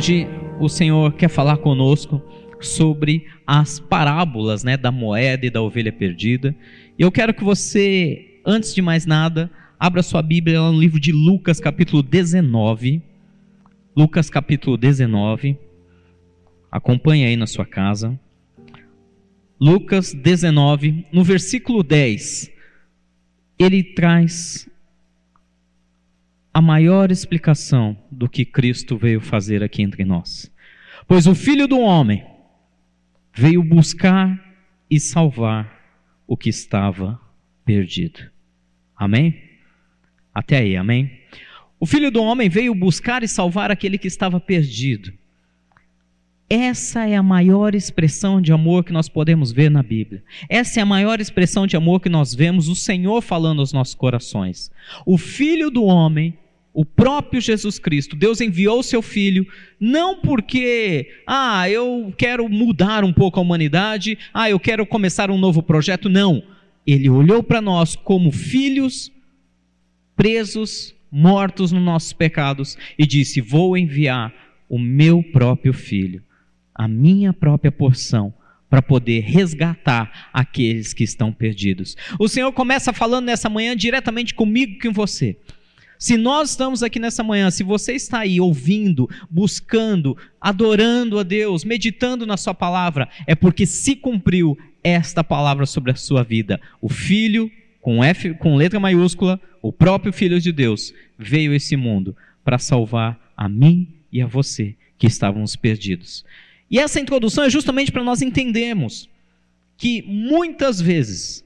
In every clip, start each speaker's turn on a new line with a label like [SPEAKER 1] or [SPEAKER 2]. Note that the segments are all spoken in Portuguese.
[SPEAKER 1] Hoje o Senhor quer falar conosco sobre as parábolas né, da moeda e da ovelha perdida. E eu quero que você, antes de mais nada, abra sua Bíblia no livro de Lucas, capítulo 19. Lucas, capítulo 19. Acompanhe aí na sua casa. Lucas 19, no versículo 10, ele traz a maior explicação do que Cristo veio fazer aqui entre nós. Pois o Filho do Homem veio buscar e salvar o que estava perdido. Amém? Até aí, amém? O Filho do Homem veio buscar e salvar aquele que estava perdido. Essa é a maior expressão de amor que nós podemos ver na Bíblia. Essa é a maior expressão de amor que nós vemos o Senhor falando aos nossos corações. O Filho do Homem, o próprio Jesus Cristo, Deus enviou o seu Filho, não porque, ah, eu quero mudar um pouco a humanidade, ah, eu quero começar um novo projeto. Não. Ele olhou para nós como filhos presos, mortos nos nossos pecados, e disse: Vou enviar o meu próprio Filho a minha própria porção para poder resgatar aqueles que estão perdidos. O Senhor começa falando nessa manhã diretamente comigo com você. Se nós estamos aqui nessa manhã, se você está aí ouvindo, buscando, adorando a Deus, meditando na Sua palavra, é porque se cumpriu esta palavra sobre a sua vida. O Filho, com F, com letra maiúscula, o próprio Filho de Deus, veio a esse mundo para salvar a mim e a você que estávamos perdidos. E essa introdução é justamente para nós entendermos que muitas vezes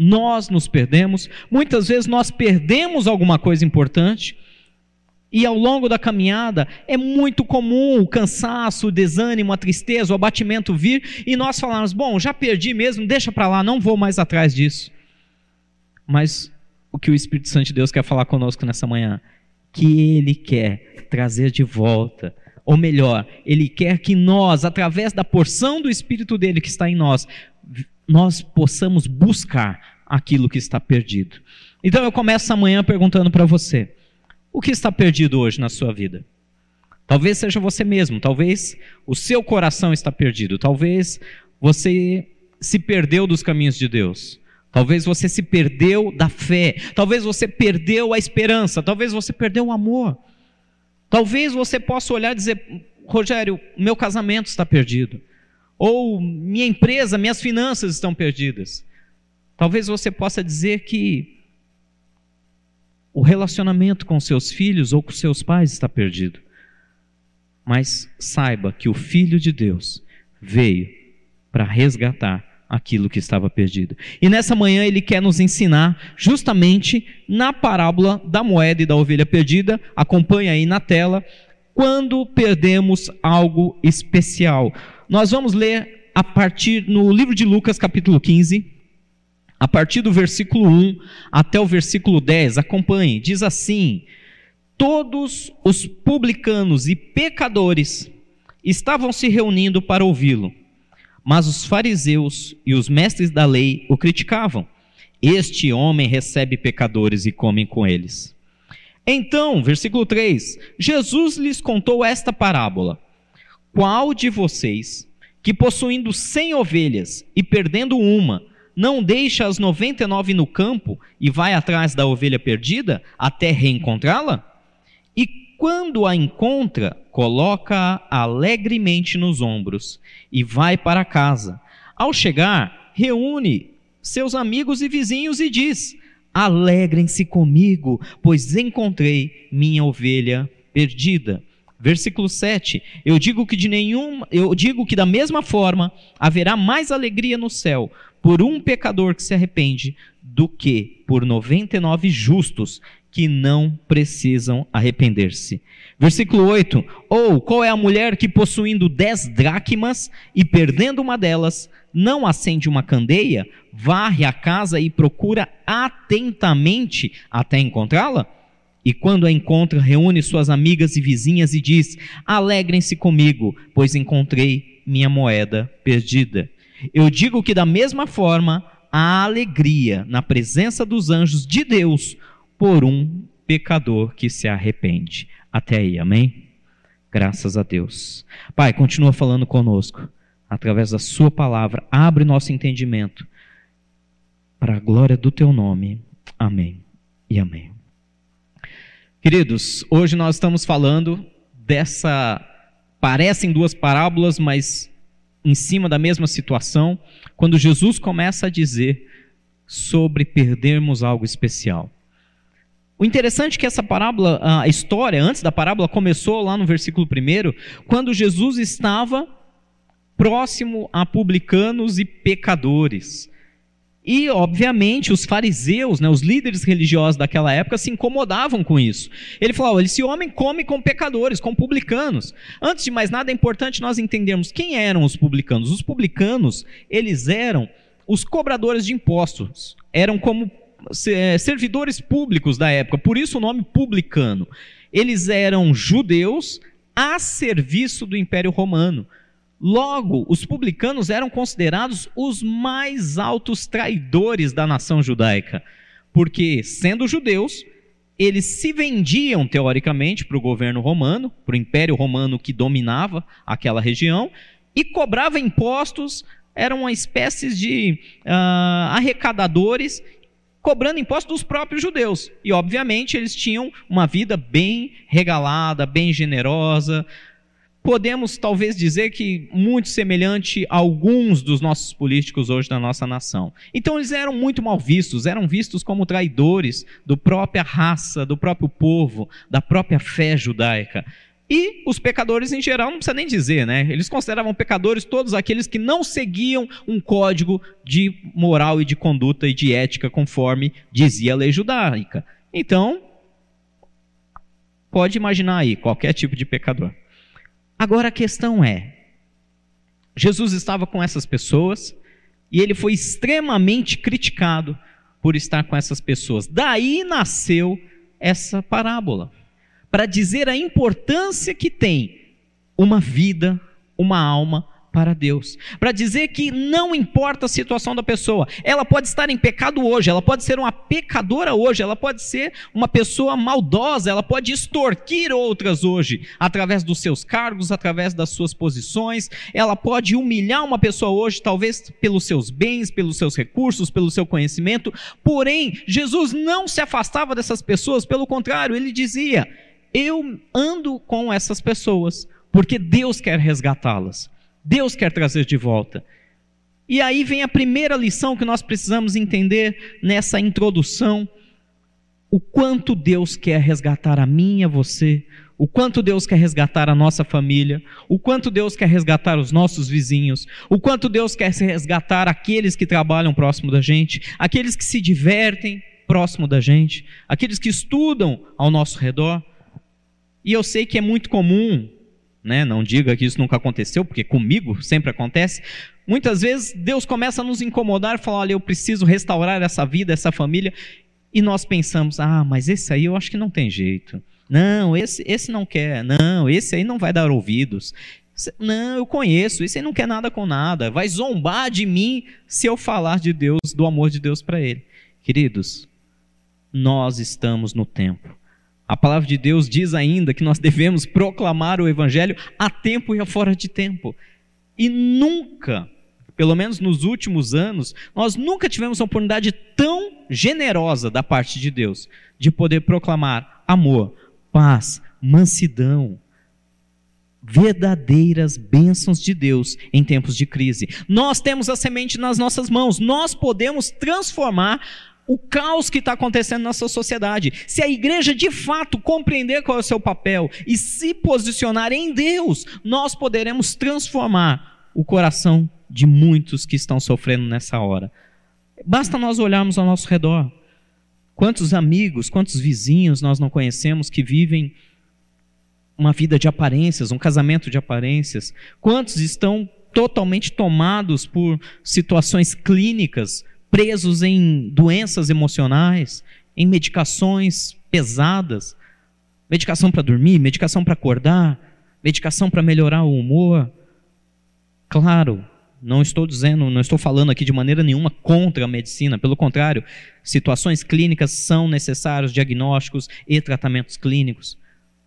[SPEAKER 1] nós nos perdemos, muitas vezes nós perdemos alguma coisa importante, e ao longo da caminhada é muito comum o cansaço, o desânimo, a tristeza, o abatimento vir e nós falamos: bom, já perdi mesmo, deixa para lá, não vou mais atrás disso. Mas o que o Espírito Santo de Deus quer falar conosco nessa manhã? Que Ele quer trazer de volta ou melhor, Ele quer que nós, através da porção do Espírito dele que está em nós, nós possamos buscar aquilo que está perdido. Então eu começo amanhã perguntando para você: o que está perdido hoje na sua vida? Talvez seja você mesmo, talvez o seu coração está perdido, talvez você se perdeu dos caminhos de Deus. Talvez você se perdeu da fé, talvez você perdeu a esperança, talvez você perdeu o amor. Talvez você possa olhar e dizer: Rogério, meu casamento está perdido. Ou minha empresa, minhas finanças estão perdidas. Talvez você possa dizer que o relacionamento com seus filhos ou com seus pais está perdido. Mas saiba que o Filho de Deus veio para resgatar aquilo que estava perdido. E nessa manhã ele quer nos ensinar justamente na parábola da moeda e da ovelha perdida. Acompanha aí na tela. Quando perdemos algo especial. Nós vamos ler a partir no livro de Lucas, capítulo 15, a partir do versículo 1 até o versículo 10. Acompanhe. Diz assim: Todos os publicanos e pecadores estavam se reunindo para ouvi-lo. Mas os fariseus e os mestres da lei o criticavam. Este homem recebe pecadores e come com eles. Então, versículo 3: Jesus lhes contou esta parábola: Qual de vocês, que possuindo cem ovelhas e perdendo uma, não deixa as noventa e nove no campo e vai atrás da ovelha perdida até reencontrá-la? E quando a encontra, coloca-a alegremente nos ombros e vai para casa. Ao chegar, reúne seus amigos e vizinhos e diz: Alegrem-se comigo, pois encontrei minha ovelha perdida. Versículo 7. Eu digo que de nenhum, eu digo que da mesma forma haverá mais alegria no céu por um pecador que se arrepende do que por 99 justos que não precisam arrepender-se. Versículo 8: Ou qual é a mulher que, possuindo dez dracmas e perdendo uma delas, não acende uma candeia, varre a casa e procura atentamente até encontrá-la? E quando a encontra, reúne suas amigas e vizinhas e diz: Alegrem-se comigo, pois encontrei minha moeda perdida. Eu digo que, da mesma forma, há alegria na presença dos anjos de Deus por um pecador que se arrepende. Até aí, amém? Graças a Deus. Pai, continua falando conosco através da Sua palavra. Abre nosso entendimento para a glória do Teu nome. Amém e amém. Queridos, hoje nós estamos falando dessa. Parecem duas parábolas, mas em cima da mesma situação, quando Jesus começa a dizer sobre perdermos algo especial. O interessante é que essa parábola, a história antes da parábola começou lá no versículo 1, quando Jesus estava próximo a publicanos e pecadores. E, obviamente, os fariseus, né, os líderes religiosos daquela época, se incomodavam com isso. Ele falou: esse homem come com pecadores, com publicanos. Antes de mais nada, é importante nós entendermos quem eram os publicanos. Os publicanos, eles eram os cobradores de impostos. Eram como é, servidores públicos da época, por isso o nome publicano. Eles eram judeus a serviço do Império Romano. Logo, os publicanos eram considerados os mais altos traidores da nação judaica, porque, sendo judeus, eles se vendiam teoricamente para o governo romano, para o Império Romano que dominava aquela região, e cobrava impostos, eram uma espécie de uh, arrecadadores cobrando impostos dos próprios judeus. E, obviamente, eles tinham uma vida bem regalada, bem generosa. Podemos talvez dizer que muito semelhante a alguns dos nossos políticos hoje da nossa nação. Então eles eram muito mal vistos, eram vistos como traidores do própria raça, do próprio povo, da própria fé judaica. E os pecadores em geral, não precisa nem dizer, né? Eles consideravam pecadores todos aqueles que não seguiam um código de moral e de conduta e de ética conforme dizia a lei judaica. Então, pode imaginar aí qualquer tipo de pecador. Agora a questão é: Jesus estava com essas pessoas e ele foi extremamente criticado por estar com essas pessoas. Daí nasceu essa parábola para dizer a importância que tem uma vida, uma alma para Deus. Para dizer que não importa a situação da pessoa, ela pode estar em pecado hoje, ela pode ser uma pecadora hoje, ela pode ser uma pessoa maldosa, ela pode extorquir outras hoje, através dos seus cargos, através das suas posições, ela pode humilhar uma pessoa hoje, talvez pelos seus bens, pelos seus recursos, pelo seu conhecimento. Porém, Jesus não se afastava dessas pessoas, pelo contrário, ele dizia: eu ando com essas pessoas, porque Deus quer resgatá-las. Deus quer trazer de volta. E aí vem a primeira lição que nós precisamos entender nessa introdução: o quanto Deus quer resgatar a mim e a você, o quanto Deus quer resgatar a nossa família, o quanto Deus quer resgatar os nossos vizinhos, o quanto Deus quer resgatar aqueles que trabalham próximo da gente, aqueles que se divertem próximo da gente, aqueles que estudam ao nosso redor. E eu sei que é muito comum, né? Não diga que isso nunca aconteceu, porque comigo sempre acontece. Muitas vezes Deus começa a nos incomodar falar: olha, eu preciso restaurar essa vida, essa família. E nós pensamos: ah, mas esse aí eu acho que não tem jeito. Não, esse, esse não quer. Não, esse aí não vai dar ouvidos. Não, eu conheço, esse aí não quer nada com nada. Vai zombar de mim se eu falar de Deus, do amor de Deus para ele. Queridos, nós estamos no tempo a palavra de Deus diz ainda que nós devemos proclamar o Evangelho a tempo e a fora de tempo. E nunca, pelo menos nos últimos anos, nós nunca tivemos uma oportunidade tão generosa da parte de Deus de poder proclamar amor, paz, mansidão, verdadeiras bênçãos de Deus em tempos de crise. Nós temos a semente nas nossas mãos, nós podemos transformar o caos que está acontecendo na sua sociedade. Se a igreja de fato compreender qual é o seu papel e se posicionar em Deus, nós poderemos transformar o coração de muitos que estão sofrendo nessa hora. Basta nós olharmos ao nosso redor. Quantos amigos, quantos vizinhos nós não conhecemos que vivem uma vida de aparências, um casamento de aparências? Quantos estão totalmente tomados por situações clínicas, presos em doenças emocionais, em medicações pesadas, medicação para dormir, medicação para acordar, medicação para melhorar o humor. Claro, não estou dizendo, não estou falando aqui de maneira nenhuma contra a medicina, pelo contrário, situações clínicas são necessários diagnósticos e tratamentos clínicos.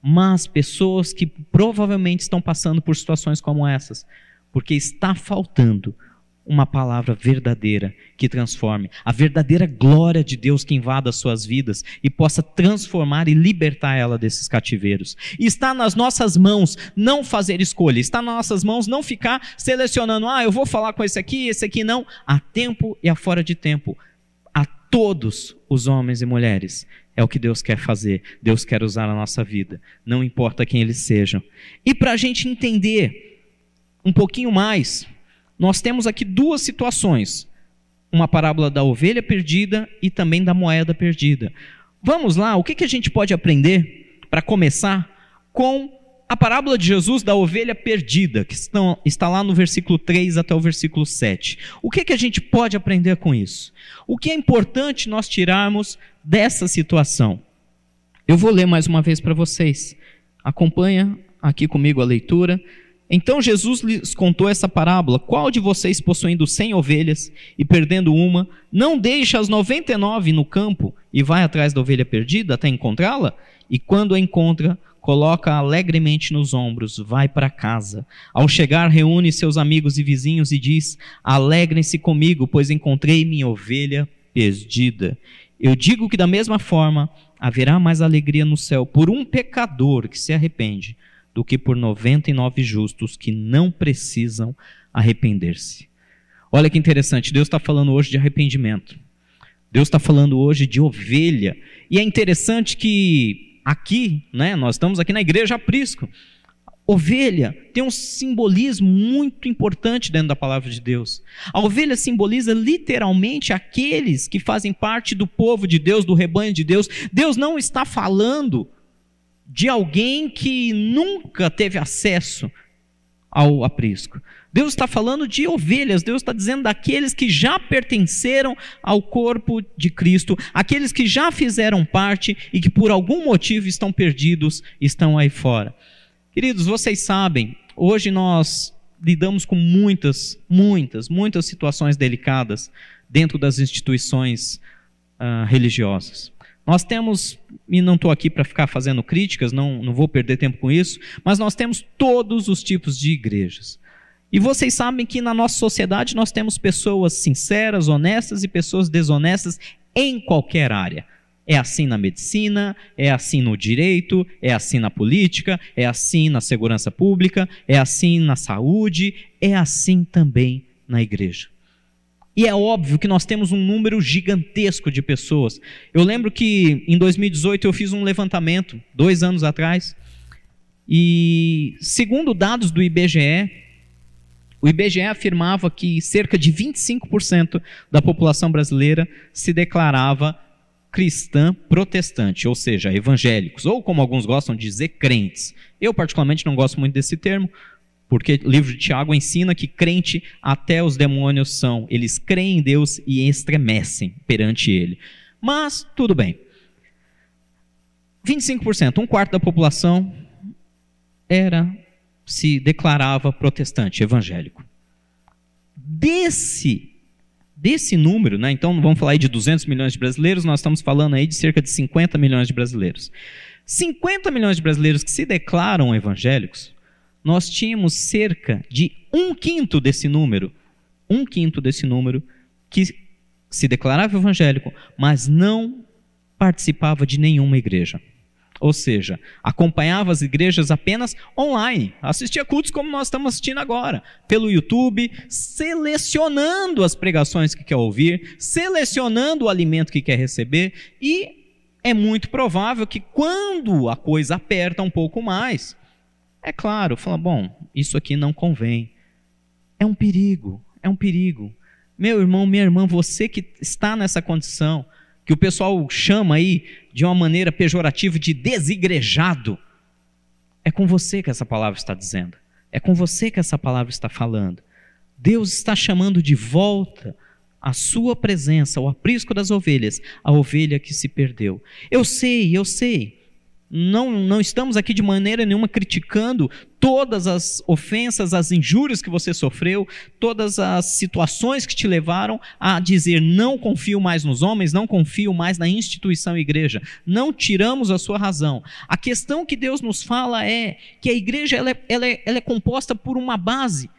[SPEAKER 1] mas pessoas que provavelmente estão passando por situações como essas, porque está faltando uma palavra verdadeira que transforme, a verdadeira glória de Deus que invada as suas vidas e possa transformar e libertar ela desses cativeiros. E está nas nossas mãos não fazer escolha, está nas nossas mãos não ficar selecionando, ah, eu vou falar com esse aqui, esse aqui não, a tempo e a fora de tempo. A todos os homens e mulheres. É o que Deus quer fazer. Deus quer usar a nossa vida. Não importa quem eles sejam. E para a gente entender um pouquinho mais, nós temos aqui duas situações: uma parábola da ovelha perdida e também da moeda perdida. Vamos lá, o que, que a gente pode aprender, para começar, com a parábola de Jesus da ovelha perdida, que estão, está lá no versículo 3 até o versículo 7. O que, que a gente pode aprender com isso? O que é importante nós tirarmos dessa situação? Eu vou ler mais uma vez para vocês. Acompanha aqui comigo a leitura. Então Jesus lhes contou essa parábola: Qual de vocês, possuindo cem ovelhas e perdendo uma, não deixa as noventa e nove no campo e vai atrás da ovelha perdida até encontrá-la? E quando a encontra, coloca alegremente nos ombros, vai para casa. Ao chegar, reúne seus amigos e vizinhos e diz: Alegrem-se comigo, pois encontrei minha ovelha perdida. Eu digo que da mesma forma haverá mais alegria no céu por um pecador que se arrepende do que por 99 justos que não precisam arrepender-se. Olha que interessante, Deus está falando hoje de arrependimento. Deus está falando hoje de ovelha. E é interessante que aqui, né, nós estamos aqui na igreja aprisco. Ovelha tem um simbolismo muito importante dentro da palavra de Deus. A ovelha simboliza literalmente aqueles que fazem parte do povo de Deus, do rebanho de Deus. Deus não está falando de alguém que nunca teve acesso ao aprisco. Deus está falando de ovelhas, Deus está dizendo daqueles que já pertenceram ao corpo de Cristo, aqueles que já fizeram parte e que por algum motivo estão perdidos, estão aí fora. Queridos, vocês sabem, hoje nós lidamos com muitas, muitas, muitas situações delicadas dentro das instituições uh, religiosas. Nós temos, e não estou aqui para ficar fazendo críticas, não, não vou perder tempo com isso, mas nós temos todos os tipos de igrejas. E vocês sabem que na nossa sociedade nós temos pessoas sinceras, honestas e pessoas desonestas em qualquer área. É assim na medicina, é assim no direito, é assim na política, é assim na segurança pública, é assim na saúde, é assim também na igreja. E é óbvio que nós temos um número gigantesco de pessoas. Eu lembro que em 2018 eu fiz um levantamento, dois anos atrás, e segundo dados do IBGE, o IBGE afirmava que cerca de 25% da população brasileira se declarava cristã protestante, ou seja, evangélicos, ou como alguns gostam de dizer, crentes. Eu, particularmente, não gosto muito desse termo, porque o livro de Tiago ensina que crente até os demônios são. Eles creem em Deus e estremecem perante Ele. Mas, tudo bem. 25%, um quarto da população era, se declarava protestante, evangélico. Desse, desse número, né, então vamos falar aí de 200 milhões de brasileiros, nós estamos falando aí de cerca de 50 milhões de brasileiros. 50 milhões de brasileiros que se declaram evangélicos, nós tínhamos cerca de um quinto desse número, um quinto desse número, que se declarava evangélico, mas não participava de nenhuma igreja. Ou seja, acompanhava as igrejas apenas online, assistia cultos como nós estamos assistindo agora, pelo YouTube, selecionando as pregações que quer ouvir, selecionando o alimento que quer receber, e é muito provável que quando a coisa aperta um pouco mais, é claro, fala, bom, isso aqui não convém. É um perigo, é um perigo. Meu irmão, minha irmã, você que está nessa condição, que o pessoal chama aí de uma maneira pejorativa de desigrejado, é com você que essa palavra está dizendo. É com você que essa palavra está falando. Deus está chamando de volta a sua presença, o aprisco das ovelhas, a ovelha que se perdeu. Eu sei, eu sei não, não estamos aqui de maneira nenhuma criticando todas as ofensas, as injúrias que você sofreu, todas as situações que te levaram a dizer não confio mais nos homens, não confio mais na instituição igreja. Não tiramos a sua razão. A questão que Deus nos fala é que a igreja ela é, ela é, ela é composta por uma base.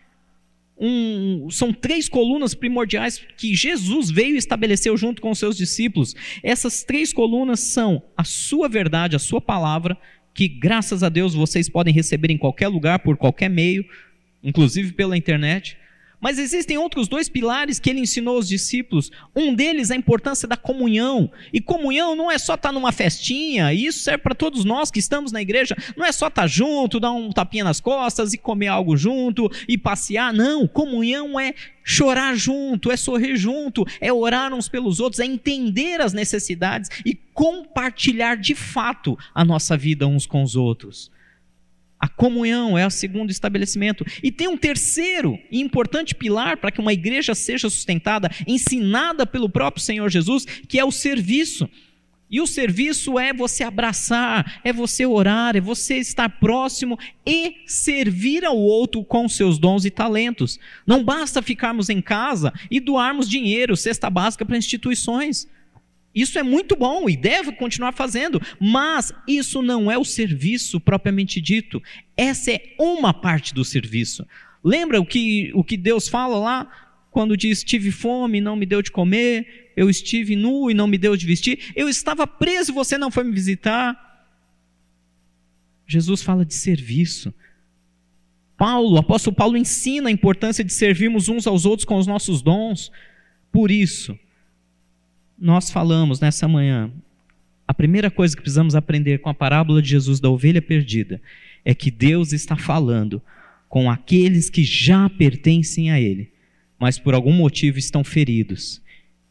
[SPEAKER 1] Um, são três colunas primordiais que Jesus veio e estabeleceu junto com os seus discípulos. Essas três colunas são a sua verdade, a sua palavra, que graças a Deus vocês podem receber em qualquer lugar, por qualquer meio, inclusive pela internet. Mas existem outros dois pilares que ele ensinou aos discípulos. Um deles é a importância da comunhão. E comunhão não é só estar numa festinha, e isso serve para todos nós que estamos na igreja. Não é só estar junto, dar um tapinha nas costas e comer algo junto e passear. Não, comunhão é chorar junto, é sorrir junto, é orar uns pelos outros, é entender as necessidades e compartilhar de fato a nossa vida uns com os outros. A comunhão é o segundo estabelecimento. E tem um terceiro e importante pilar para que uma igreja seja sustentada, ensinada pelo próprio Senhor Jesus, que é o serviço. E o serviço é você abraçar, é você orar, é você estar próximo e servir ao outro com seus dons e talentos. Não basta ficarmos em casa e doarmos dinheiro, cesta básica para instituições. Isso é muito bom e deve continuar fazendo, mas isso não é o serviço propriamente dito. Essa é uma parte do serviço. Lembra o que, o que Deus fala lá? Quando diz: Tive fome e não me deu de comer, eu estive nu e não me deu de vestir, eu estava preso e você não foi me visitar. Jesus fala de serviço. Paulo, o apóstolo Paulo ensina a importância de servirmos uns aos outros com os nossos dons. Por isso, nós falamos nessa manhã, a primeira coisa que precisamos aprender com a parábola de Jesus da ovelha perdida é que Deus está falando com aqueles que já pertencem a Ele, mas por algum motivo estão feridos.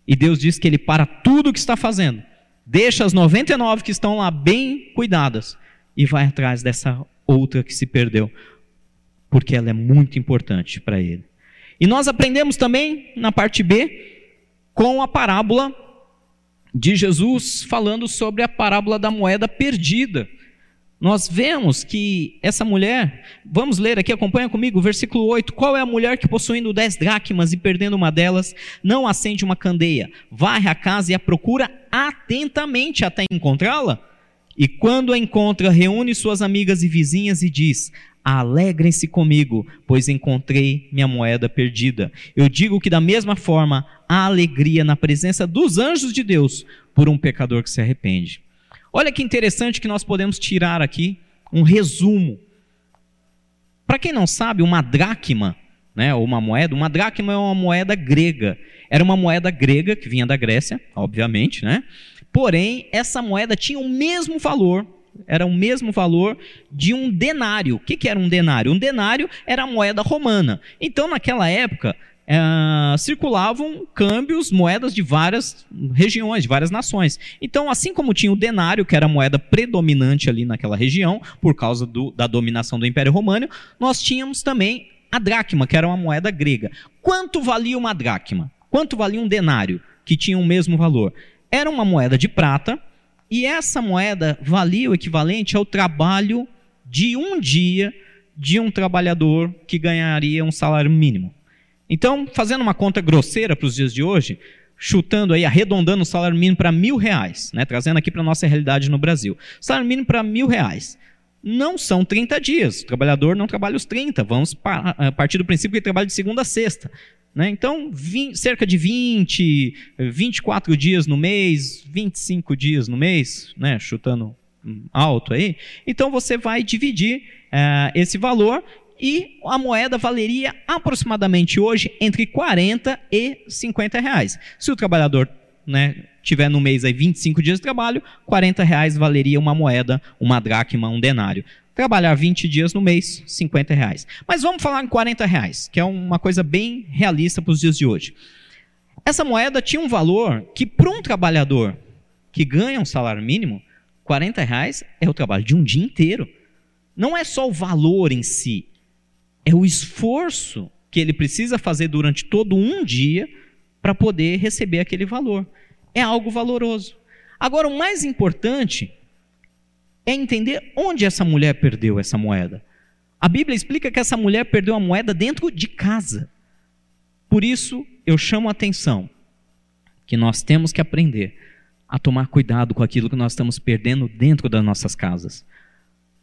[SPEAKER 1] E Deus diz que Ele para tudo o que está fazendo, deixa as 99 que estão lá bem cuidadas e vai atrás dessa outra que se perdeu, porque ela é muito importante para Ele. E nós aprendemos também na parte B com a parábola de Jesus falando sobre a parábola da moeda perdida. Nós vemos que essa mulher, vamos ler aqui, acompanha comigo, versículo 8. Qual é a mulher que possuindo dez dracmas e perdendo uma delas, não acende uma candeia, varre a casa e a procura atentamente até encontrá-la? E quando a encontra, reúne suas amigas e vizinhas e diz: Alegrem-se comigo, pois encontrei minha moeda perdida. Eu digo que, da mesma forma, há alegria na presença dos anjos de Deus por um pecador que se arrepende. Olha que interessante que nós podemos tirar aqui um resumo. Para quem não sabe, uma dracma, né, ou uma moeda, uma dracma é uma moeda grega. Era uma moeda grega que vinha da Grécia, obviamente, né? Porém, essa moeda tinha o mesmo valor era o mesmo valor de um denário. O que, que era um denário? Um denário era a moeda romana. Então, naquela época, é, circulavam câmbios, moedas de várias regiões, de várias nações. Então, assim como tinha o denário, que era a moeda predominante ali naquela região, por causa do, da dominação do Império Romano, nós tínhamos também a dracma, que era uma moeda grega. Quanto valia uma dracma? Quanto valia um denário, que tinha o mesmo valor? Era uma moeda de prata e essa moeda valia o equivalente ao trabalho de um dia de um trabalhador que ganharia um salário mínimo. Então, fazendo uma conta grosseira para os dias de hoje, chutando aí, arredondando o salário mínimo para mil reais, né, trazendo aqui para a nossa realidade no Brasil. Salário mínimo para mil reais. Não são 30 dias. O trabalhador não trabalha os 30. Vamos a partir do princípio que ele trabalha de segunda a sexta. Né? Então, 20, cerca de 20, 24 dias no mês, 25 dias no mês, né? chutando alto aí. Então, você vai dividir uh, esse valor e a moeda valeria aproximadamente hoje entre 40 e 50 reais. Se o trabalhador né, tiver no mês aí 25 dias de trabalho, 40 reais valeria uma moeda, uma dracma, um denário. Trabalhar 20 dias no mês, 50 reais. Mas vamos falar em 40 reais, que é uma coisa bem realista para os dias de hoje. Essa moeda tinha um valor que, para um trabalhador que ganha um salário mínimo, 40 reais é o trabalho de um dia inteiro. Não é só o valor em si, é o esforço que ele precisa fazer durante todo um dia para poder receber aquele valor. É algo valoroso. Agora, o mais importante é entender onde essa mulher perdeu essa moeda. A Bíblia explica que essa mulher perdeu a moeda dentro de casa. Por isso, eu chamo a atenção que nós temos que aprender a tomar cuidado com aquilo que nós estamos perdendo dentro das nossas casas.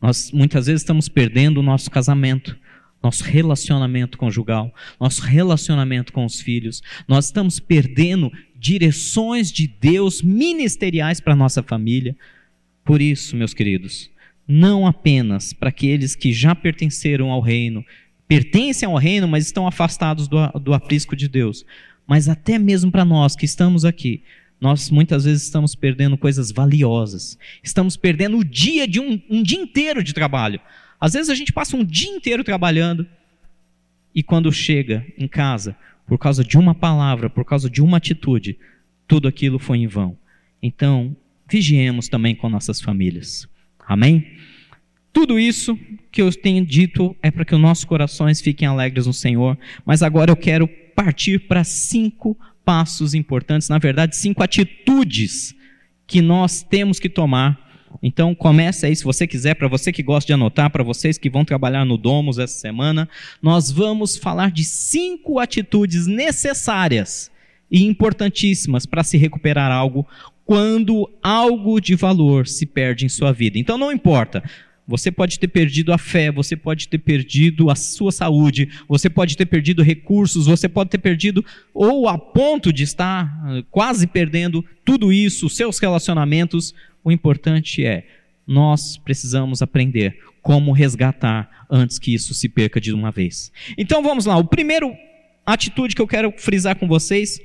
[SPEAKER 1] Nós muitas vezes estamos perdendo o nosso casamento, nosso relacionamento conjugal, nosso relacionamento com os filhos. Nós estamos perdendo direções de Deus ministeriais para nossa família. Por isso, meus queridos, não apenas para aqueles que já pertenceram ao reino, pertencem ao reino, mas estão afastados do, do aprisco de Deus, mas até mesmo para nós que estamos aqui, nós muitas vezes estamos perdendo coisas valiosas, estamos perdendo o dia de um, um dia inteiro de trabalho. Às vezes a gente passa um dia inteiro trabalhando e quando chega em casa, por causa de uma palavra, por causa de uma atitude, tudo aquilo foi em vão. Então, vigiemos também com nossas famílias. Amém? Tudo isso que eu tenho dito é para que os nossos corações fiquem alegres no Senhor, mas agora eu quero partir para cinco passos importantes, na verdade, cinco atitudes que nós temos que tomar. Então, comece aí, se você quiser, para você que gosta de anotar, para vocês que vão trabalhar no Domus essa semana, nós vamos falar de cinco atitudes necessárias e importantíssimas para se recuperar algo quando algo de valor se perde em sua vida. Então não importa. Você pode ter perdido a fé, você pode ter perdido a sua saúde, você pode ter perdido recursos, você pode ter perdido, ou a ponto de estar ah, quase perdendo tudo isso, seus relacionamentos. O importante é, nós precisamos aprender como resgatar antes que isso se perca de uma vez. Então vamos lá, o primeiro atitude que eu quero frisar com vocês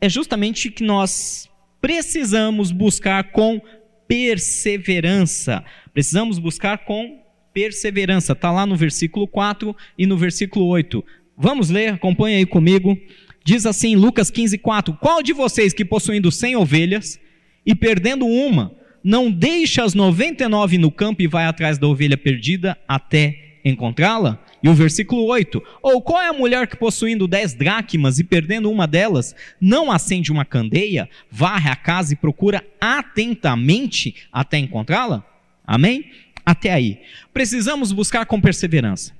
[SPEAKER 1] é justamente que nós precisamos buscar com perseverança. Precisamos buscar com perseverança. Está lá no versículo 4 e no versículo 8. Vamos ler, acompanha aí comigo. Diz assim, Lucas 15, 4: Qual de vocês que possuindo cem ovelhas e perdendo uma, não deixa as 99 no campo e vai atrás da ovelha perdida até encontrá-la? E o versículo 8: Ou qual é a mulher que possuindo dez dracmas e perdendo uma delas, não acende uma candeia, varre a casa e procura atentamente até encontrá-la? Amém? Até aí. Precisamos buscar com perseverança.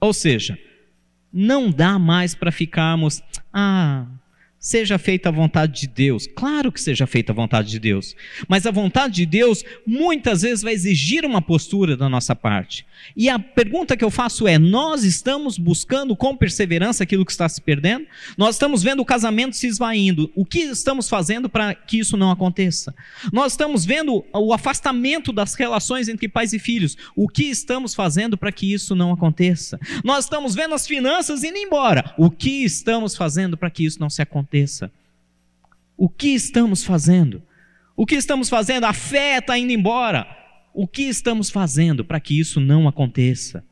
[SPEAKER 1] Ou seja, não dá mais para ficarmos, ah, Seja feita a vontade de Deus. Claro que seja feita a vontade de Deus. Mas a vontade de Deus muitas vezes vai exigir uma postura da nossa parte. E a pergunta que eu faço é: nós estamos buscando com perseverança aquilo que está se perdendo? Nós estamos vendo o casamento se esvaindo. O que estamos fazendo para que isso não aconteça? Nós estamos vendo o afastamento das relações entre pais e filhos. O que estamos fazendo para que isso não aconteça? Nós estamos vendo as finanças indo embora. O que estamos fazendo para que isso não se aconteça? Aconteça. O que estamos fazendo? O que estamos fazendo? A fé está indo embora. O que estamos fazendo para que isso não aconteça?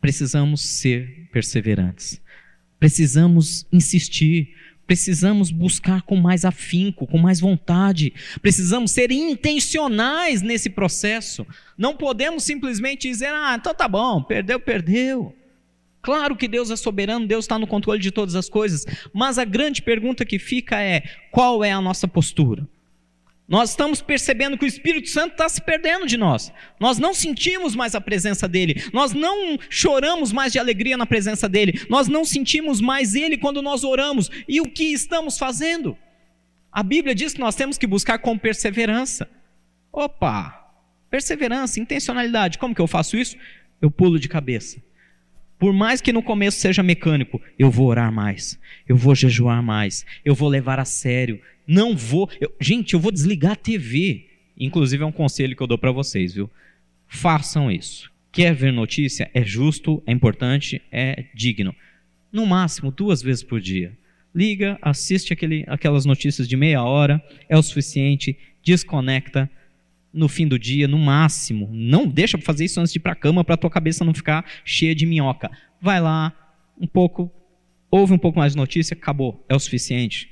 [SPEAKER 1] Precisamos ser perseverantes. Precisamos insistir. Precisamos buscar com mais afinco, com mais vontade. Precisamos ser intencionais nesse processo. Não podemos simplesmente dizer: ah, então tá bom, perdeu, perdeu. Claro que Deus é soberano, Deus está no controle de todas as coisas, mas a grande pergunta que fica é: qual é a nossa postura? Nós estamos percebendo que o Espírito Santo está se perdendo de nós. Nós não sentimos mais a presença dele. Nós não choramos mais de alegria na presença dele. Nós não sentimos mais ele quando nós oramos. E o que estamos fazendo? A Bíblia diz que nós temos que buscar com perseverança. Opa! Perseverança, intencionalidade. Como que eu faço isso? Eu pulo de cabeça. Por mais que no começo seja mecânico, eu vou orar mais, eu vou jejuar mais, eu vou levar a sério. Não vou. Eu, gente, eu vou desligar a TV. Inclusive é um conselho que eu dou para vocês, viu? Façam isso. Quer ver notícia? É justo, é importante, é digno. No máximo duas vezes por dia. Liga, assiste aquele, aquelas notícias de meia hora, é o suficiente, desconecta no fim do dia, no máximo. Não deixa para fazer isso antes de ir para a cama para tua cabeça não ficar cheia de minhoca. Vai lá, um pouco, ouve um pouco mais de notícia, acabou, é o suficiente.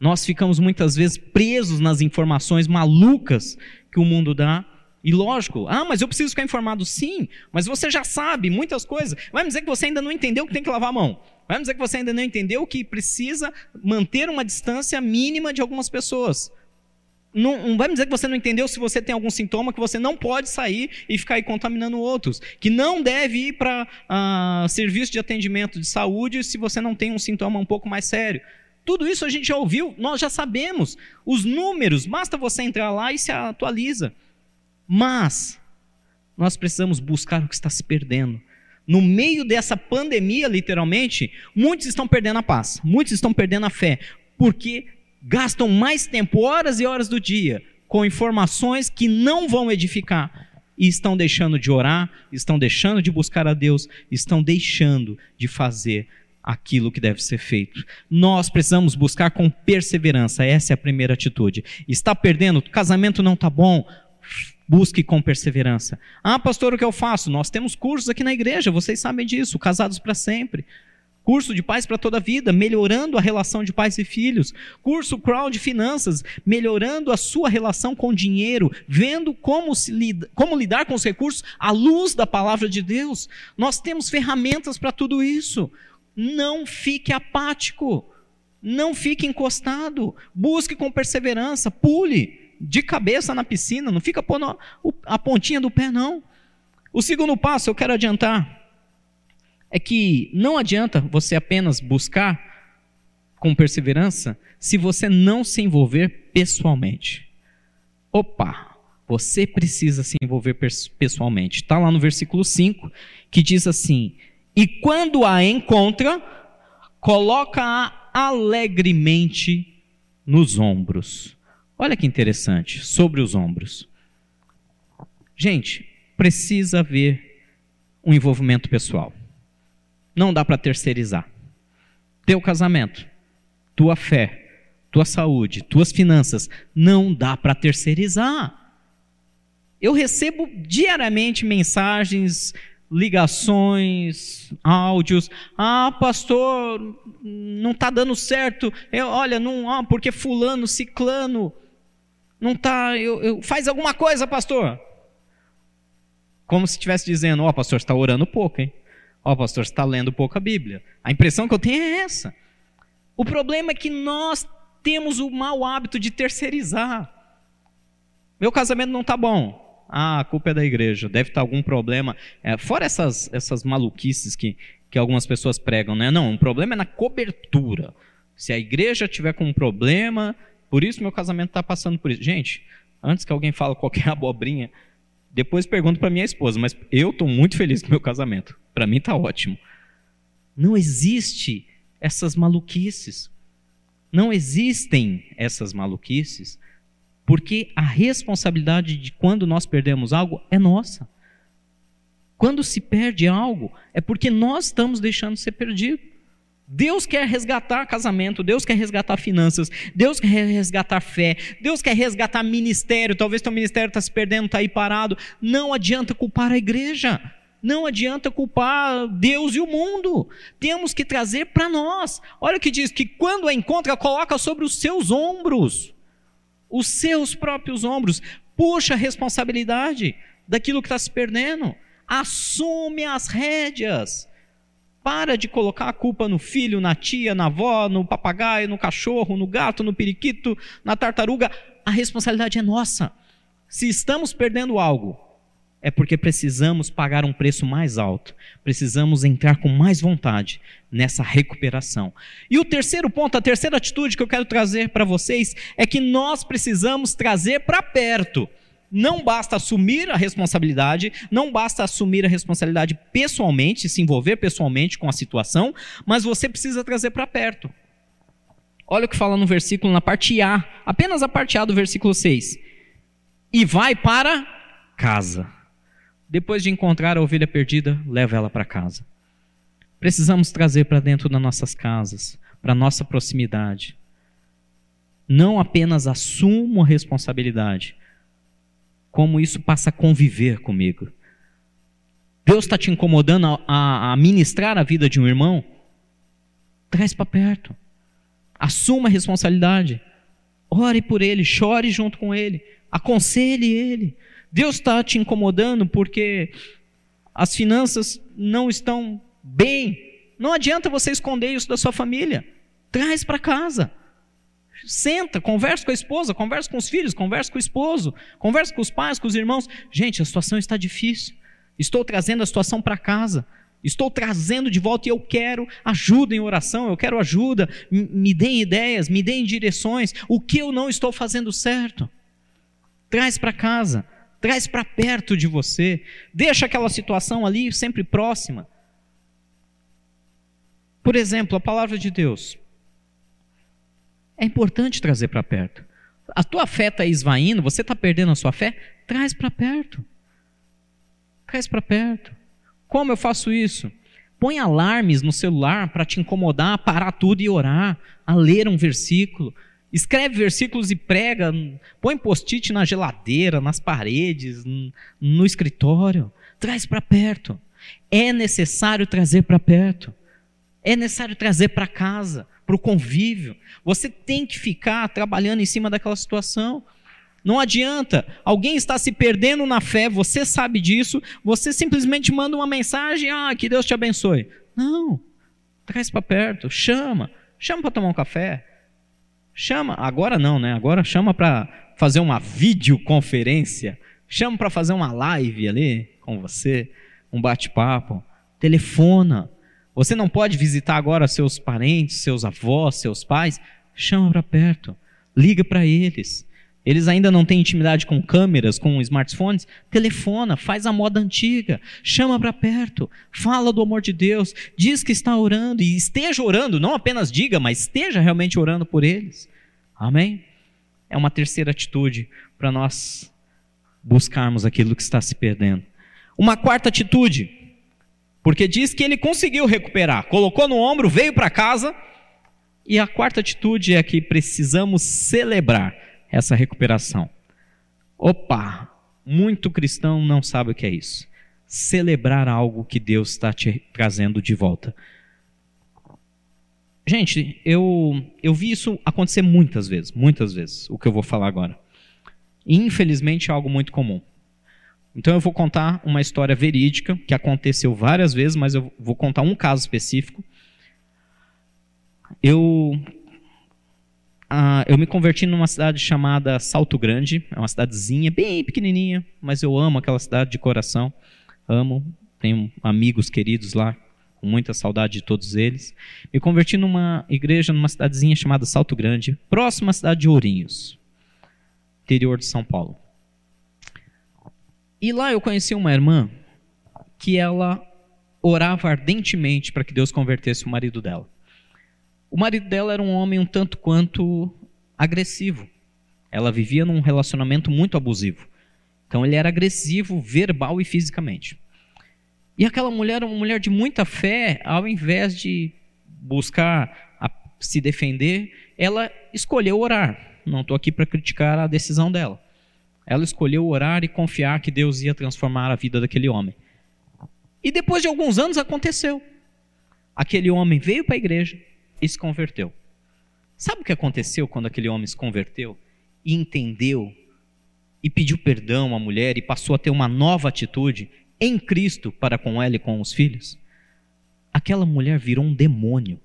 [SPEAKER 1] Nós ficamos muitas vezes presos nas informações malucas que o mundo dá. E lógico, ah, mas eu preciso ficar informado sim, mas você já sabe muitas coisas. Vai me dizer que você ainda não entendeu que tem que lavar a mão. Vai me dizer que você ainda não entendeu que precisa manter uma distância mínima de algumas pessoas. Não, não, vai me dizer que você não entendeu se você tem algum sintoma, que você não pode sair e ficar aí contaminando outros. Que não deve ir para uh, serviço de atendimento de saúde se você não tem um sintoma um pouco mais sério. Tudo isso a gente já ouviu, nós já sabemos. Os números, basta você entrar lá e se atualiza. Mas nós precisamos buscar o que está se perdendo. No meio dessa pandemia, literalmente, muitos estão perdendo a paz, muitos estão perdendo a fé, porque gastam mais tempo, horas e horas do dia, com informações que não vão edificar e estão deixando de orar, estão deixando de buscar a Deus, estão deixando de fazer aquilo que deve ser feito. Nós precisamos buscar com perseverança, essa é a primeira atitude. Está perdendo, casamento não está bom, busque com perseverança. Ah, pastor, o que eu faço? Nós temos cursos aqui na igreja, vocês sabem disso, casados para sempre curso de pais para toda a vida, melhorando a relação de pais e filhos, curso Crowd Finanças, melhorando a sua relação com dinheiro, vendo como, lida, como lidar com os recursos à luz da palavra de Deus. Nós temos ferramentas para tudo isso. Não fique apático, não fique encostado, busque com perseverança, pule de cabeça na piscina, não fica pondo a pontinha do pé, não. O segundo passo eu quero adiantar é que não adianta você apenas buscar com perseverança se você não se envolver pessoalmente. Opa, você precisa se envolver pessoalmente. Está lá no versículo 5 que diz assim: E quando a encontra, coloca-a alegremente nos ombros. Olha que interessante, sobre os ombros. Gente, precisa haver um envolvimento pessoal não dá para terceirizar. Teu casamento, tua fé, tua saúde, tuas finanças, não dá para terceirizar. Eu recebo diariamente mensagens, ligações, áudios. Ah, pastor, não está dando certo. Eu, olha, não, ah, porque fulano, ciclano, não está. Eu, eu, faz alguma coisa, pastor. Como se estivesse dizendo, ó, oh, pastor, está orando pouco, hein? Ó, oh, pastor, você está lendo pouco a Bíblia. A impressão que eu tenho é essa. O problema é que nós temos o mau hábito de terceirizar. Meu casamento não está bom. Ah, a culpa é da igreja. Deve estar algum problema. É, fora essas, essas maluquices que, que algumas pessoas pregam, né? Não, o problema é na cobertura. Se a igreja tiver com um problema, por isso meu casamento está passando por isso. Gente, antes que alguém fale qualquer abobrinha, depois pergunto para minha esposa, mas eu estou muito feliz com meu casamento. Para mim está ótimo. Não existe essas maluquices. Não existem essas maluquices, porque a responsabilidade de quando nós perdemos algo é nossa. Quando se perde algo, é porque nós estamos deixando ser perdido. Deus quer resgatar casamento, Deus quer resgatar finanças, Deus quer resgatar fé, Deus quer resgatar ministério. Talvez teu ministério está se perdendo, está aí parado. Não adianta culpar a igreja, não adianta culpar Deus e o mundo. Temos que trazer para nós. Olha o que diz: que quando a encontra, coloca sobre os seus ombros, os seus próprios ombros, puxa a responsabilidade daquilo que está se perdendo, assume as rédeas. Para de colocar a culpa no filho, na tia, na avó, no papagaio, no cachorro, no gato, no periquito, na tartaruga. A responsabilidade é nossa. Se estamos perdendo algo, é porque precisamos pagar um preço mais alto. Precisamos entrar com mais vontade nessa recuperação. E o terceiro ponto, a terceira atitude que eu quero trazer para vocês é que nós precisamos trazer para perto não basta assumir a responsabilidade, não basta assumir a responsabilidade pessoalmente, se envolver pessoalmente com a situação, mas você precisa trazer para perto. Olha o que fala no versículo, na parte A, apenas a parte A do versículo 6. E vai para casa. Depois de encontrar a ovelha perdida, leva ela para casa. Precisamos trazer para dentro das nossas casas, para nossa proximidade. Não apenas assumo a responsabilidade, como isso passa a conviver comigo. Deus está te incomodando a, a, ministrar a vida de um irmão? Traz para perto. Assuma a responsabilidade. Ore por ele, chore junto com ele, aconselhe ele. Deus está te incomodando porque as finanças não estão bem. Não adianta você esconder isso da sua família. Traz para casa. Senta, conversa com a esposa, conversa com os filhos, conversa com o esposo, conversa com os pais, com os irmãos. Gente, a situação está difícil. Estou trazendo a situação para casa. Estou trazendo de volta e eu quero ajuda em oração, eu quero ajuda. Me deem ideias, me deem direções. O que eu não estou fazendo certo? Traz para casa, traz para perto de você. Deixa aquela situação ali sempre próxima. Por exemplo, a palavra de Deus é importante trazer para perto. A tua fé está esvaindo, você está perdendo a sua fé? Traz para perto. Traz para perto. Como eu faço isso? Põe alarmes no celular para te incomodar, parar tudo e orar, a ler um versículo. Escreve versículos e prega. Põe post-it na geladeira, nas paredes, no escritório. Traz para perto. É necessário trazer para perto. É necessário trazer para casa para o convívio. Você tem que ficar trabalhando em cima daquela situação. Não adianta, alguém está se perdendo na fé, você sabe disso, você simplesmente manda uma mensagem, ah, que Deus te abençoe. Não, traz para perto, chama, chama para tomar um café, chama, agora não, né? Agora chama para fazer uma videoconferência, chama para fazer uma live ali com você, um bate-papo, telefona, você não pode visitar agora seus parentes, seus avós, seus pais? Chama para perto, liga para eles. Eles ainda não têm intimidade com câmeras, com smartphones? Telefona, faz a moda antiga, chama para perto, fala do amor de Deus, diz que está orando e esteja orando, não apenas diga, mas esteja realmente orando por eles. Amém? É uma terceira atitude para nós buscarmos aquilo que está se perdendo. Uma quarta atitude, porque diz que ele conseguiu recuperar, colocou no ombro, veio para casa. E a quarta atitude é que precisamos celebrar essa recuperação. Opa, muito cristão não sabe o que é isso. Celebrar algo que Deus está te trazendo de volta. Gente, eu, eu vi isso acontecer muitas vezes, muitas vezes, o que eu vou falar agora. infelizmente é algo muito comum. Então eu vou contar uma história verídica que aconteceu várias vezes, mas eu vou contar um caso específico. Eu ah, eu me converti numa cidade chamada Salto Grande, é uma cidadezinha bem pequenininha, mas eu amo aquela cidade de coração, amo, tenho amigos queridos lá, com muita saudade de todos eles. Me converti numa igreja numa cidadezinha chamada Salto Grande, próxima à cidade de Ourinhos, interior de São Paulo. E lá eu conheci uma irmã que ela orava ardentemente para que Deus convertesse o marido dela. O marido dela era um homem um tanto quanto agressivo. Ela vivia num relacionamento muito abusivo. Então ele era agressivo verbal e fisicamente. E aquela mulher era uma mulher de muita fé, ao invés de buscar a, se defender, ela escolheu orar. Não estou aqui para criticar a decisão dela ela escolheu orar e confiar que Deus ia transformar a vida daquele homem. E depois de alguns anos aconteceu. Aquele homem veio para a igreja e se converteu. Sabe o que aconteceu quando aquele homem se converteu e entendeu e pediu perdão à mulher e passou a ter uma nova atitude em Cristo para com ela e com os filhos? Aquela mulher virou um demônio.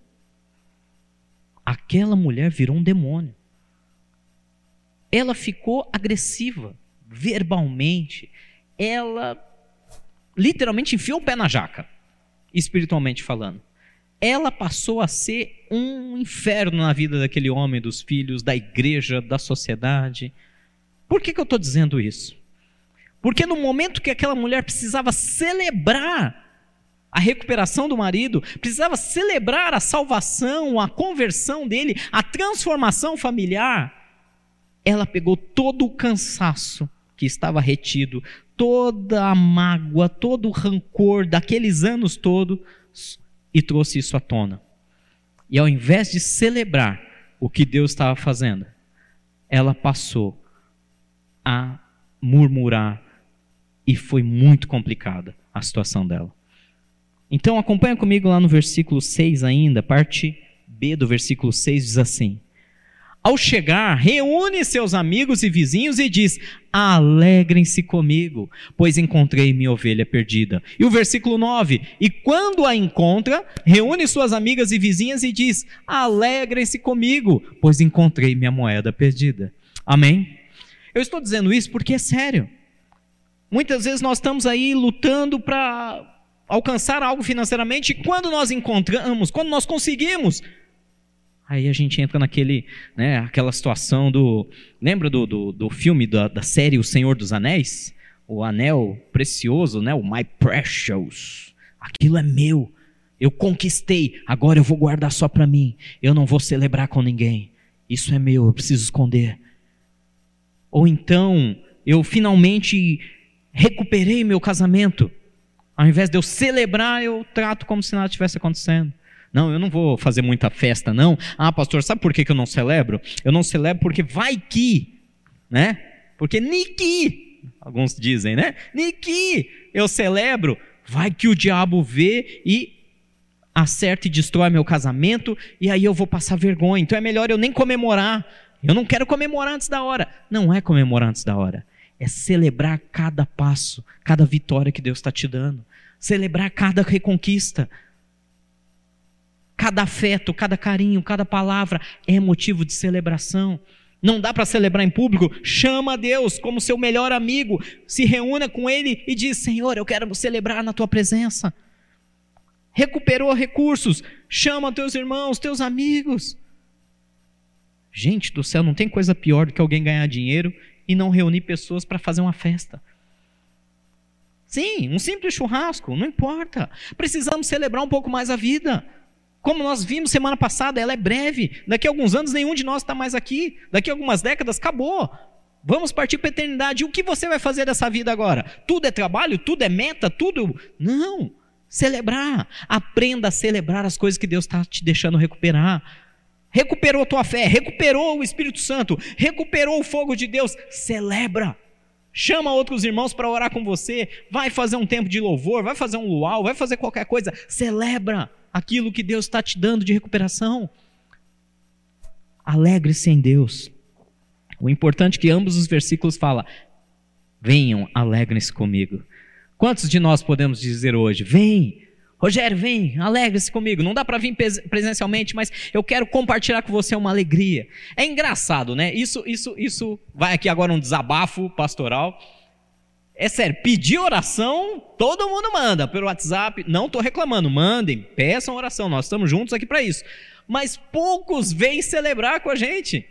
[SPEAKER 1] Aquela mulher virou um demônio ela ficou agressiva, verbalmente. Ela literalmente enfiou o pé na jaca, espiritualmente falando. Ela passou a ser um inferno na vida daquele homem, dos filhos, da igreja, da sociedade. Por que, que eu estou dizendo isso? Porque no momento que aquela mulher precisava celebrar a recuperação do marido, precisava celebrar a salvação, a conversão dele, a transformação familiar, ela pegou todo o cansaço que estava retido, toda a mágoa, todo o rancor daqueles anos todos e trouxe isso à tona. E ao invés de celebrar o que Deus estava fazendo, ela passou a murmurar e foi muito complicada a situação dela. Então acompanha comigo lá no versículo 6 ainda, parte B do versículo 6 diz assim: Ao chegar, reúne seus amigos e vizinhos e diz: Alegrem-se comigo, pois encontrei minha ovelha perdida. E o versículo 9: E quando a encontra, reúne suas amigas e vizinhas e diz: Alegrem-se comigo, pois encontrei minha moeda perdida. Amém? Eu estou dizendo isso porque é sério. Muitas vezes nós estamos aí lutando para alcançar algo financeiramente e quando nós encontramos, quando nós conseguimos, Aí a gente entra naquele, né, aquela situação do. Lembra do, do, do filme da, da, série O Senhor dos Anéis? O anel precioso, né? O My Precious. Aquilo é meu. Eu conquistei. Agora eu vou guardar só para mim. Eu não vou celebrar com ninguém. Isso é meu. Eu preciso esconder. Ou então eu finalmente recuperei meu casamento. Ao invés de eu celebrar, eu trato como se nada tivesse acontecendo. Não, eu não vou fazer muita festa, não. Ah, pastor, sabe por que eu não celebro? Eu não celebro porque vai que, né? Porque Niki, alguns dizem, né? Niki, eu celebro, vai que o diabo vê e acerta e destrói meu casamento e aí eu vou passar vergonha. Então é melhor eu nem comemorar. Eu não quero comemorar antes da hora. Não é comemorar antes da hora. É celebrar cada passo, cada vitória que Deus está te dando. Celebrar cada reconquista. Cada afeto, cada carinho, cada palavra é motivo de celebração. Não dá para celebrar em público? Chama a Deus como seu melhor amigo, se reúna com Ele e diz: Senhor, eu quero celebrar na tua presença. Recuperou recursos, chama teus irmãos, teus amigos. Gente do céu, não tem coisa pior do que alguém ganhar dinheiro e não reunir pessoas para fazer uma festa. Sim, um simples churrasco, não importa. Precisamos celebrar um pouco mais a vida. Como nós vimos semana passada, ela é breve. Daqui a alguns anos, nenhum de nós está mais aqui. Daqui a algumas décadas, acabou. Vamos partir para a eternidade. E o que você vai fazer dessa vida agora? Tudo é trabalho? Tudo é meta? Tudo. Não. Celebrar. Aprenda a celebrar as coisas que Deus está te deixando recuperar. Recuperou tua fé, recuperou o Espírito Santo, recuperou o fogo de Deus. Celebra. Chama outros irmãos para orar com você. Vai fazer um tempo de louvor, vai fazer um luau, vai fazer qualquer coisa. Celebra aquilo que Deus está te dando de recuperação. Alegre-se em Deus. O importante é que ambos os versículos falam: venham, alegrem-se comigo. Quantos de nós podemos dizer hoje: vem, Rogério, vem, alegre-se comigo. Não dá para vir presencialmente, mas eu quero compartilhar com você uma alegria. É engraçado, né? Isso, isso, isso vai aqui agora um desabafo pastoral. É sério, pedir oração, todo mundo manda pelo WhatsApp. Não estou reclamando, mandem, peçam oração, nós estamos juntos aqui para isso. Mas poucos vêm celebrar com a gente.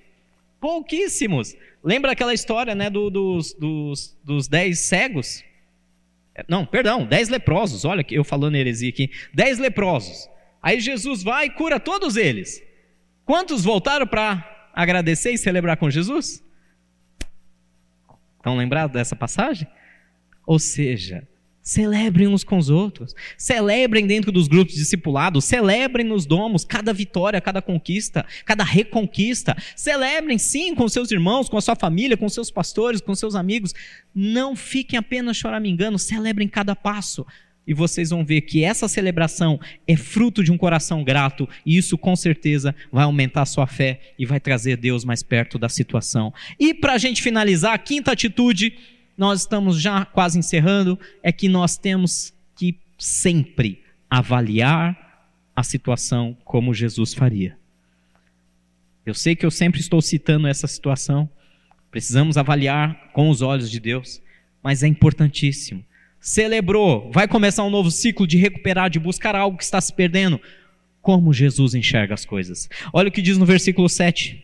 [SPEAKER 1] Pouquíssimos. Lembra aquela história né, do, dos, dos, dos dez cegos? É, não, perdão, dez leprosos. Olha eu falando heresia aqui. Dez leprosos. Aí Jesus vai e cura todos eles. Quantos voltaram para agradecer e celebrar com Jesus? Estão lembrados dessa passagem? Ou seja, celebrem uns com os outros, celebrem dentro dos grupos discipulados, celebrem nos domos cada vitória, cada conquista, cada reconquista. Celebrem sim com seus irmãos, com a sua família, com seus pastores, com seus amigos. Não fiquem apenas choramingando, celebrem cada passo. E vocês vão ver que essa celebração é fruto de um coração grato, e isso com certeza vai aumentar a sua fé e vai trazer Deus mais perto da situação. E para a gente finalizar, a quinta atitude nós estamos já quase encerrando, é que nós temos que sempre avaliar a situação como Jesus faria. Eu sei que eu sempre estou citando essa situação, precisamos avaliar com os olhos de Deus, mas é importantíssimo. Celebrou, vai começar um novo ciclo de recuperar, de buscar algo que está se perdendo. Como Jesus enxerga as coisas. Olha o que diz no versículo 7.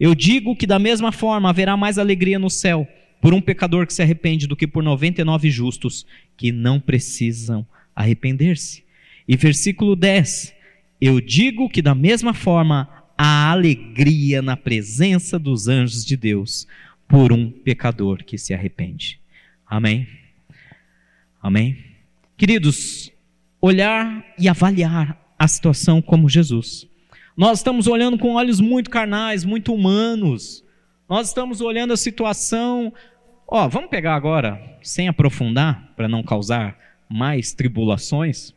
[SPEAKER 1] Eu digo que da mesma forma haverá mais alegria no céu por um pecador que se arrepende do que por 99 justos que não precisam arrepender-se. E versículo 10: Eu digo que da mesma forma há alegria na presença dos anjos de Deus por um pecador que se arrepende. Amém? Amém? Queridos, olhar e avaliar a situação como Jesus. Nós estamos olhando com olhos muito carnais, muito humanos. Nós estamos olhando a situação Ó, vamos pegar agora, sem aprofundar, para não causar mais tribulações.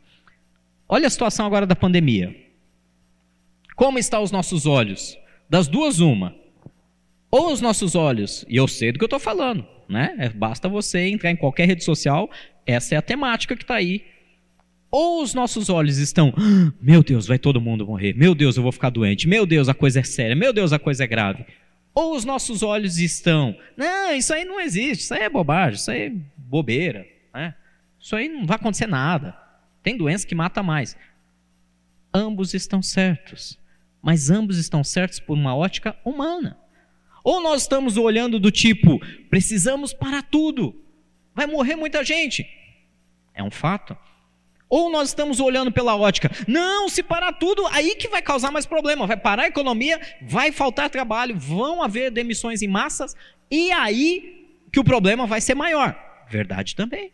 [SPEAKER 1] Olha a situação agora da pandemia. Como estão os nossos olhos? Das duas, uma. Ou os nossos olhos, e eu sei do que eu estou falando, né? É, basta você entrar em qualquer rede social, essa é a temática que está aí. Ou os nossos olhos estão, ah, meu Deus, vai todo mundo morrer, meu Deus, eu vou ficar doente, meu Deus, a coisa é séria, meu Deus, a coisa é grave. Ou os nossos olhos estão, não, isso aí não existe, isso aí é bobagem, isso aí é bobeira, né? Isso aí não vai acontecer nada. Tem doença que mata mais. Ambos estão certos, mas ambos estão certos por uma ótica humana. Ou nós estamos olhando do tipo, precisamos parar tudo, vai morrer muita gente. É um fato. Ou nós estamos olhando pela ótica, não, se parar tudo, aí que vai causar mais problema, vai parar a economia, vai faltar trabalho, vão haver demissões em massas, e aí que o problema vai ser maior. Verdade também.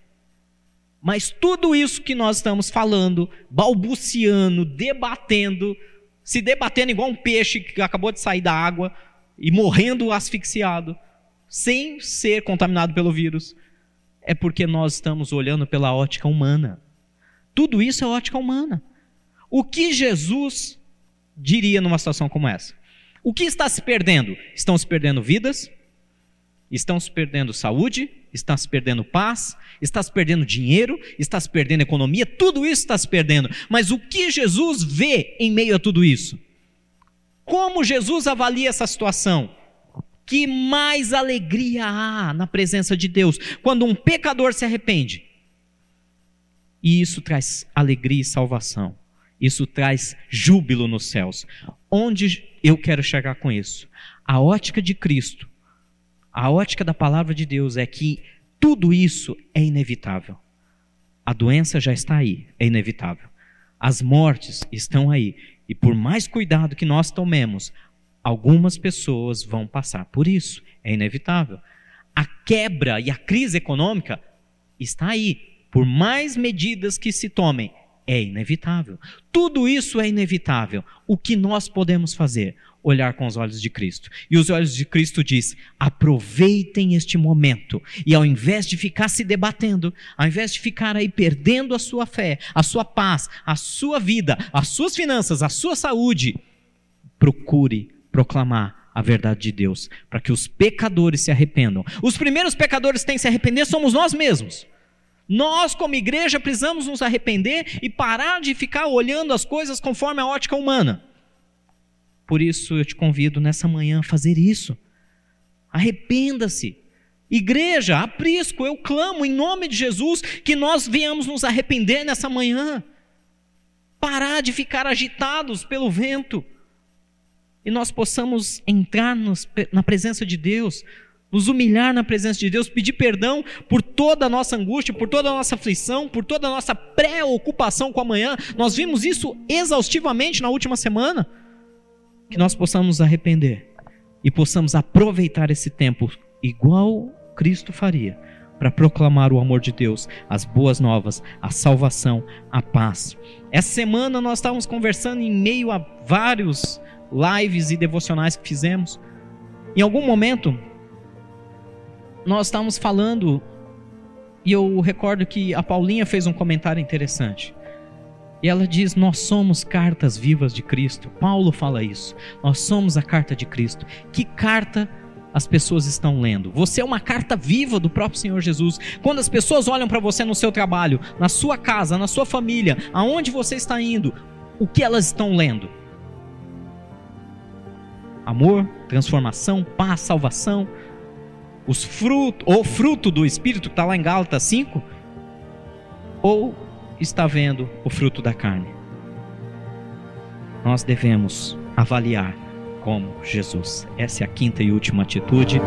[SPEAKER 1] Mas tudo isso que nós estamos falando, balbuciando, debatendo, se debatendo igual um peixe que acabou de sair da água e morrendo asfixiado, sem ser contaminado pelo vírus, é porque nós estamos olhando pela ótica humana. Tudo isso é ótica humana. O que Jesus diria numa situação como essa? O que está se perdendo? Estão se perdendo vidas? Estão se perdendo saúde? está se perdendo paz, está se perdendo dinheiro, está se perdendo economia, tudo isso está se perdendo. Mas o que Jesus vê em meio a tudo isso? Como Jesus avalia essa situação? Que mais alegria há na presença de Deus quando um pecador se arrepende? E isso traz alegria e salvação. Isso traz júbilo nos céus. Onde eu quero chegar com isso? A ótica de Cristo a ótica da palavra de Deus é que tudo isso é inevitável. A doença já está aí, é inevitável. As mortes estão aí. E por mais cuidado que nós tomemos, algumas pessoas vão passar por isso, é inevitável. A quebra e a crise econômica está aí. Por mais medidas que se tomem, é inevitável. Tudo isso é inevitável. O que nós podemos fazer? olhar com os olhos de Cristo. E os olhos de Cristo diz: aproveitem este momento e ao invés de ficar se debatendo, ao invés de ficar aí perdendo a sua fé, a sua paz, a sua vida, as suas finanças, a sua saúde, procure proclamar a verdade de Deus, para que os pecadores se arrependam. Os primeiros pecadores que têm que se arrepender somos nós mesmos. Nós, como igreja, precisamos nos arrepender e parar de ficar olhando as coisas conforme a ótica humana. Por isso eu te convido nessa manhã a fazer isso. Arrependa-se. Igreja, aprisco, eu clamo em nome de Jesus que nós venhamos nos arrepender nessa manhã. Parar de ficar agitados pelo vento. E nós possamos entrar nos, na presença de Deus, nos humilhar na presença de Deus, pedir perdão por toda a nossa angústia, por toda a nossa aflição, por toda a nossa preocupação com amanhã. Nós vimos isso exaustivamente na última semana que nós possamos arrepender e possamos aproveitar esse tempo igual Cristo faria para proclamar o amor de Deus, as boas novas, a salvação, a paz. Essa semana nós estávamos conversando em meio a vários lives e devocionais que fizemos. Em algum momento nós estávamos falando e eu recordo que a Paulinha fez um comentário interessante. E ela diz: Nós somos cartas vivas de Cristo. Paulo fala isso. Nós somos a carta de Cristo. Que carta as pessoas estão lendo? Você é uma carta viva do próprio Senhor Jesus. Quando as pessoas olham para você no seu trabalho, na sua casa, na sua família, aonde você está indo, o que elas estão lendo? Amor, transformação, paz, salvação, os frutos, ou fruto do Espírito que está lá em Gálatas 5, ou está vendo o fruto da carne. Nós devemos avaliar como Jesus. Essa é a quinta e última atitude.